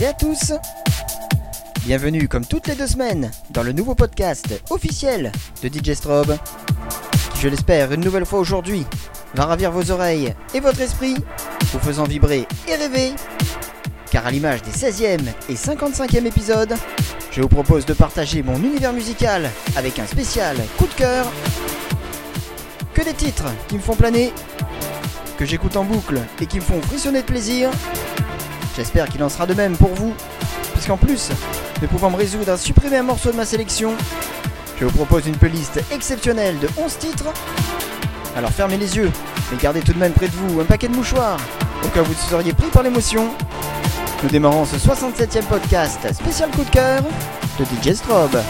Et à tous. Bienvenue comme toutes les deux semaines dans le nouveau podcast officiel de DJ Strobe qui je l'espère une nouvelle fois aujourd'hui va ravir vos oreilles et votre esprit vous faisant vibrer et rêver car à l'image des 16e et 55e épisodes je vous propose de partager mon univers musical avec un spécial coup de cœur que des titres qui me font planer que j'écoute en boucle et qui me font frissonner de plaisir J'espère qu'il en sera de même pour vous, puisqu'en plus de pouvoir me résoudre à supprimer un morceau de ma sélection, je vous propose une playlist exceptionnelle de 11 titres. Alors fermez les yeux, mais gardez tout de même près de vous un paquet de mouchoirs, au cas où vous seriez pris par l'émotion. Nous démarrons ce 67e podcast spécial coup de cœur de DJ Strobe.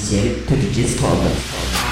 Podcast officiel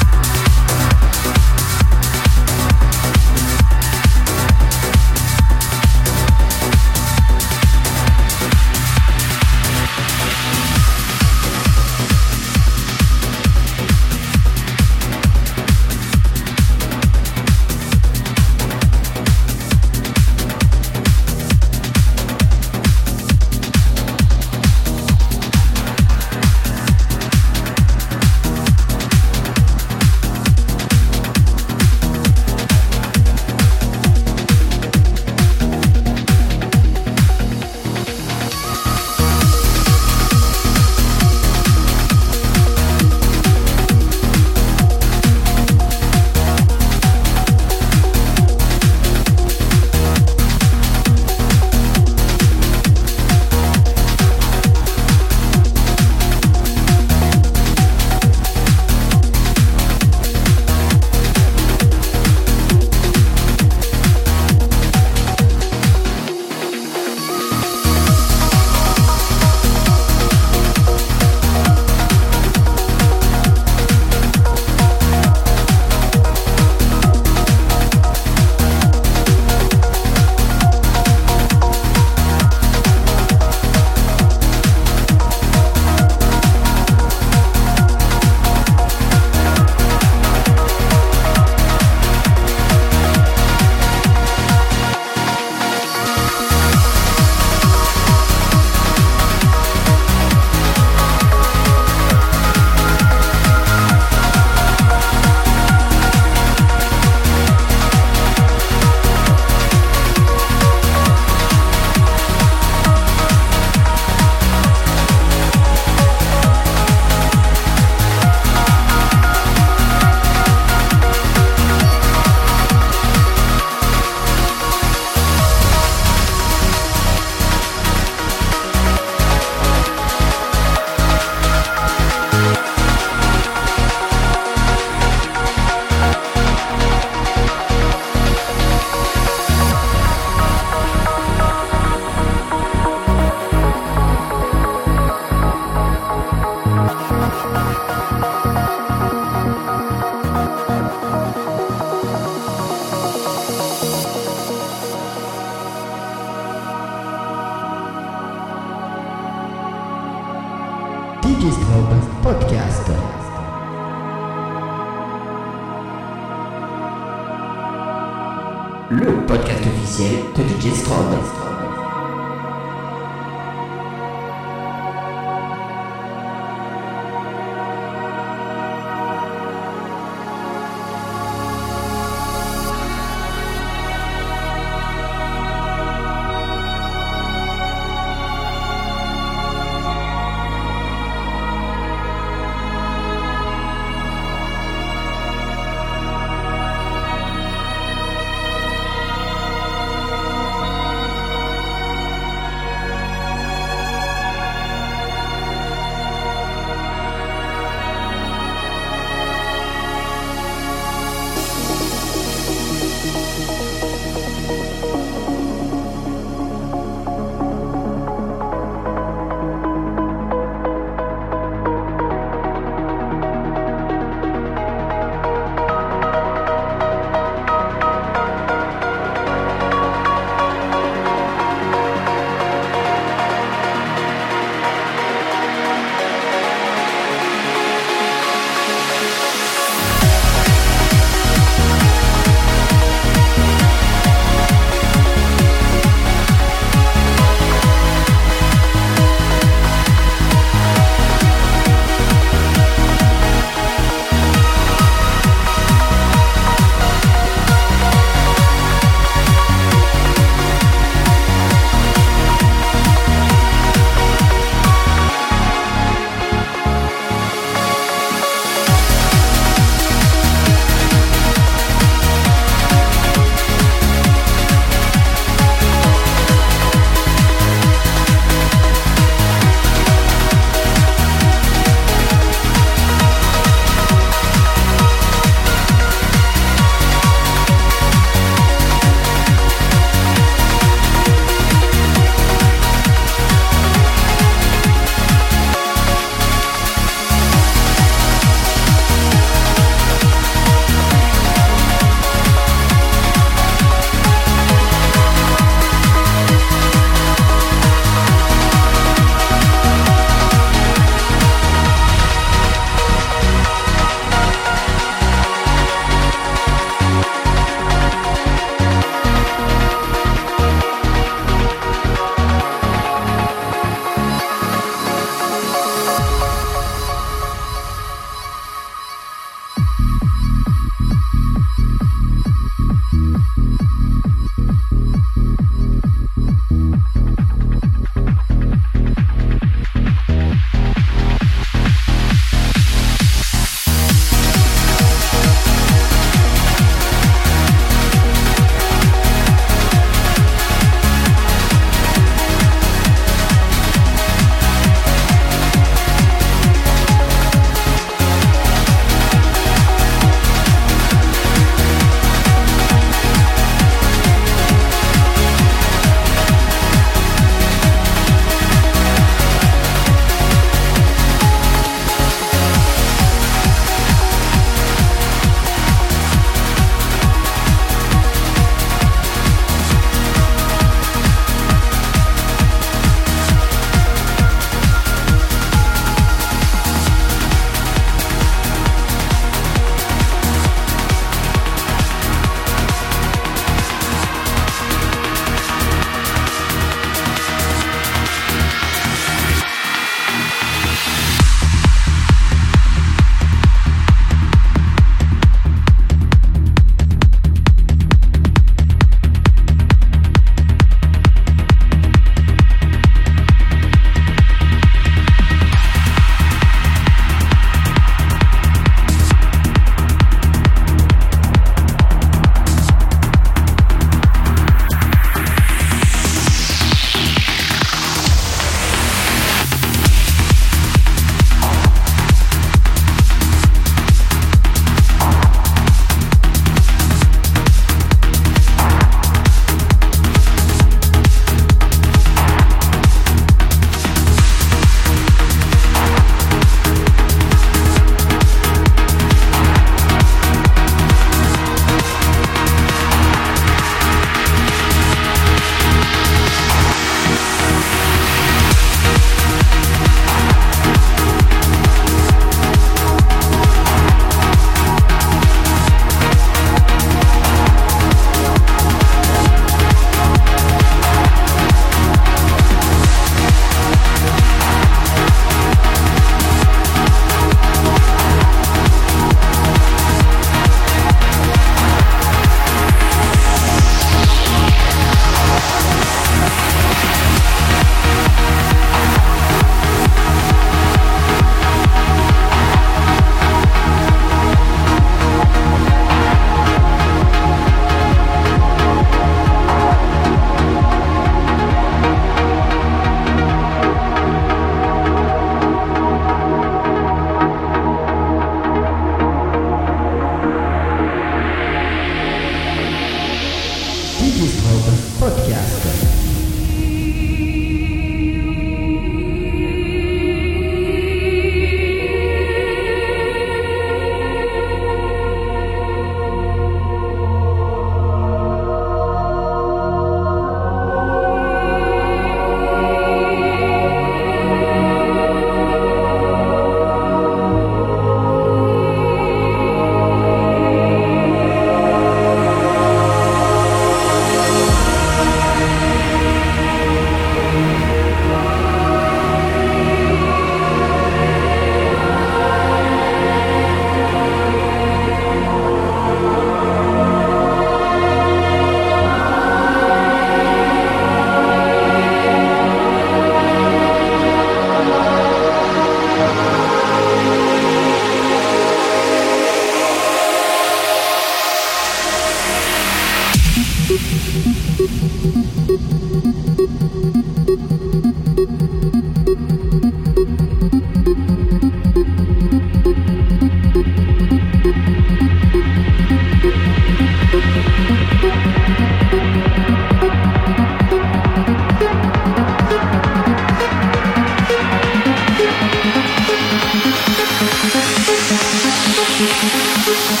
Thank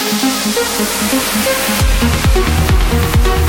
you.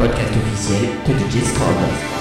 Podcast officiel de DJ Strobe.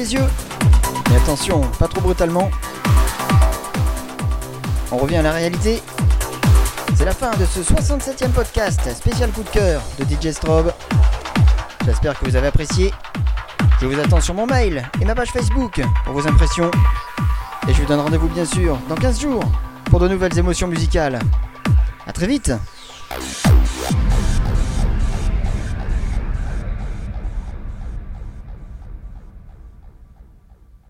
Yeux. Mais attention, pas trop brutalement. On revient à la réalité. C'est la fin de ce 67e podcast spécial coup de cœur de DJ Strobe. J'espère que vous avez apprécié. Je vous attends sur mon mail et ma page Facebook pour vos impressions. Et je vous donne rendez-vous bien sûr dans 15 jours pour de nouvelles émotions musicales. A très vite